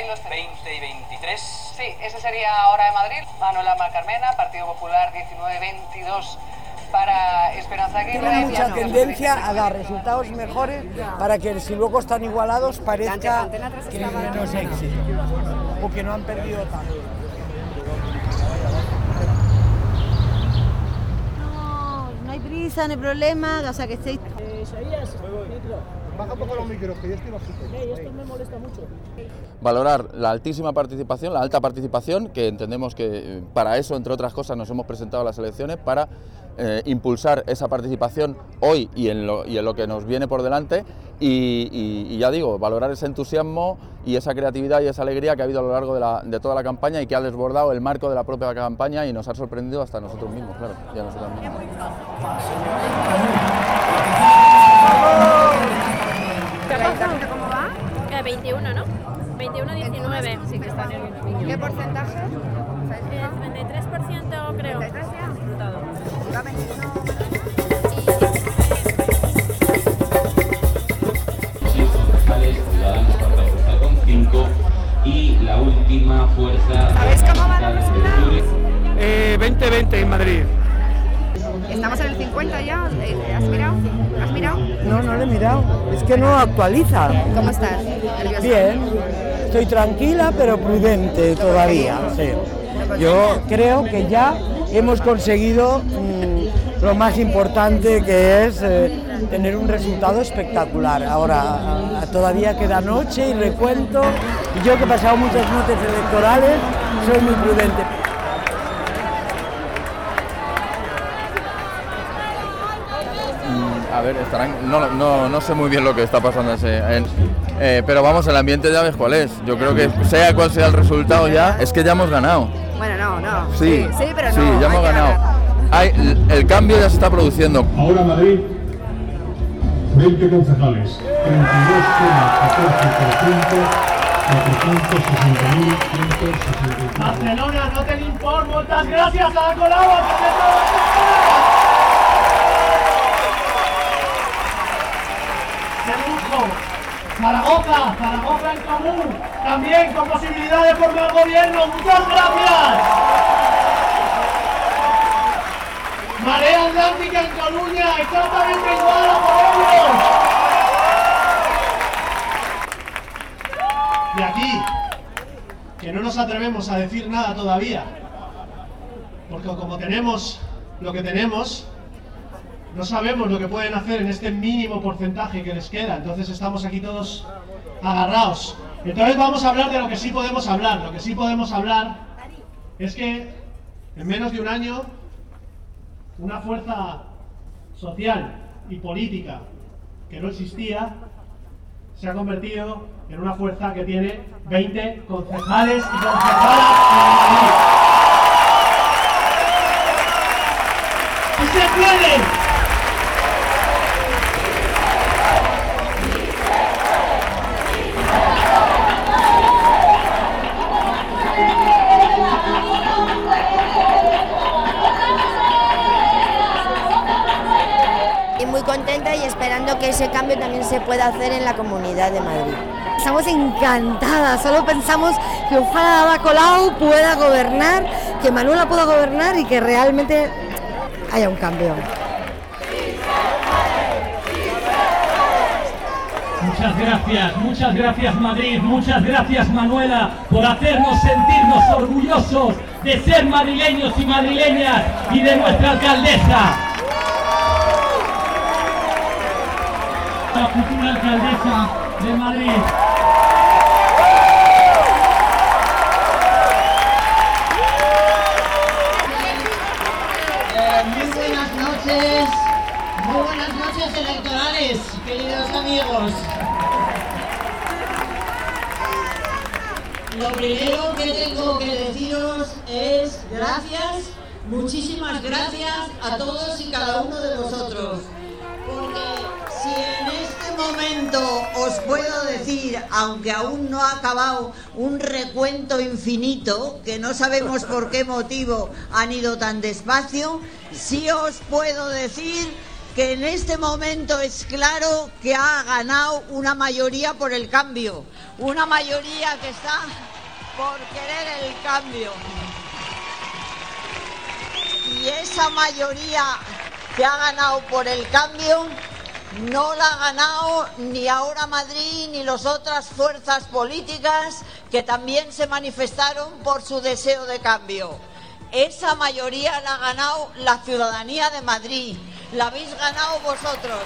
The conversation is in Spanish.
entre 20 y 23. Sí, ese sería Hora de Madrid. Manuela Carmena, Partido Popular 19-22 para Esperanza Aguirre. Tiene mucha tendencia a dar resultados mejores para que si luego están igualados parezca que es menos éxito o que no han perdido tanto. No, no hay prisa, no hay problema, o sea que estéis... Baja un poco los micros, que yo estoy bajito. esto me molesta mucho. Valorar la altísima participación, la alta participación, que entendemos que eh, para eso, entre otras cosas, nos hemos presentado a las elecciones, para eh, impulsar esa participación hoy y en, lo, y en, lo, que nos viene por delante y, y, y, ya digo, valorar ese entusiasmo y esa creatividad y esa alegría que ha habido a lo largo de, la, de, toda la campaña y que ha desbordado el marco de la propia campaña y nos ha sorprendido hasta nosotros mismos, claro, y a nosotros mismos. ¿Cómo va? Eh, 21, ¿no? 21-19. Sí, que están en ¿Qué porcentaje? Eh, 33% creo. ¿33 ya? 21. y la última fuerza ¿Sabéis cómo van los resultados? Eh, 20-20 en Madrid. Estamos en el 50 ya. ¿Has mirado? ¿Has mirado? No, no lo he mirado. Es que no actualiza. ¿Cómo estás? ¿Nerviosa? Bien. Estoy tranquila pero prudente todavía. Sí. Yo creo que ya hemos conseguido mmm, lo más importante que es eh, tener un resultado espectacular. Ahora todavía queda noche y recuento. Y yo que he pasado muchas noches electorales, soy muy prudente. A ver, estarán, no, no, no sé muy bien lo que está pasando ese, en, eh, pero vamos, el ambiente ya ves cuál es. Yo creo que sea cual sea el resultado ya, es que ya hemos ganado. Bueno, no, no. Sí, sí, pero no. Sí, ya hemos ganado. Hay, el, el cambio ya se está produciendo. Ahora Madrid, 20 concejales, 32,14%. Barcelona, no te informo. Muchas gracias a la Colau. También con posibilidad de formar gobierno. Muchas gracias. Marea Atlántica en Coruña, exactamente igual a Podemos. Y aquí, que no nos atrevemos a decir nada todavía, porque como tenemos lo que tenemos, no sabemos lo que pueden hacer en este mínimo porcentaje que les queda, entonces estamos aquí todos agarrados. Entonces vamos a hablar de lo que sí podemos hablar. Lo que sí podemos hablar es que en menos de un año una fuerza social y política que no existía se ha convertido en una fuerza que tiene 20 concejales y concejalas en Madrid. ¡Y se puede! Cambio también se pueda hacer en la Comunidad de Madrid. Estamos encantadas, solo pensamos que ojalá Ada Colau pueda gobernar, que Manuela pueda gobernar y que realmente haya un cambio. Muchas gracias, muchas gracias Madrid, muchas gracias Manuela por hacernos sentirnos orgullosos de ser madrileños y madrileñas y de nuestra alcaldesa. La futura alcaldesa de Madrid. Eh, muy buenas noches, muy buenas noches electorales, queridos amigos. Lo primero que tengo que deciros es gracias, muchísimas gracias a todos y cada uno de vosotros. Porque si en este momento os puedo decir, aunque aún no ha acabado, un recuento infinito, que no sabemos por qué motivo han ido tan despacio, sí os puedo decir que en este momento es claro que ha ganado una mayoría por el cambio, una mayoría que está por querer el cambio. Y esa mayoría que ha ganado por el cambio no la ha ganado ni ahora Madrid ni las otras fuerzas políticas que también se manifestaron por su deseo de cambio. Esa mayoría la ha ganado la ciudadanía de Madrid. La habéis ganado vosotros.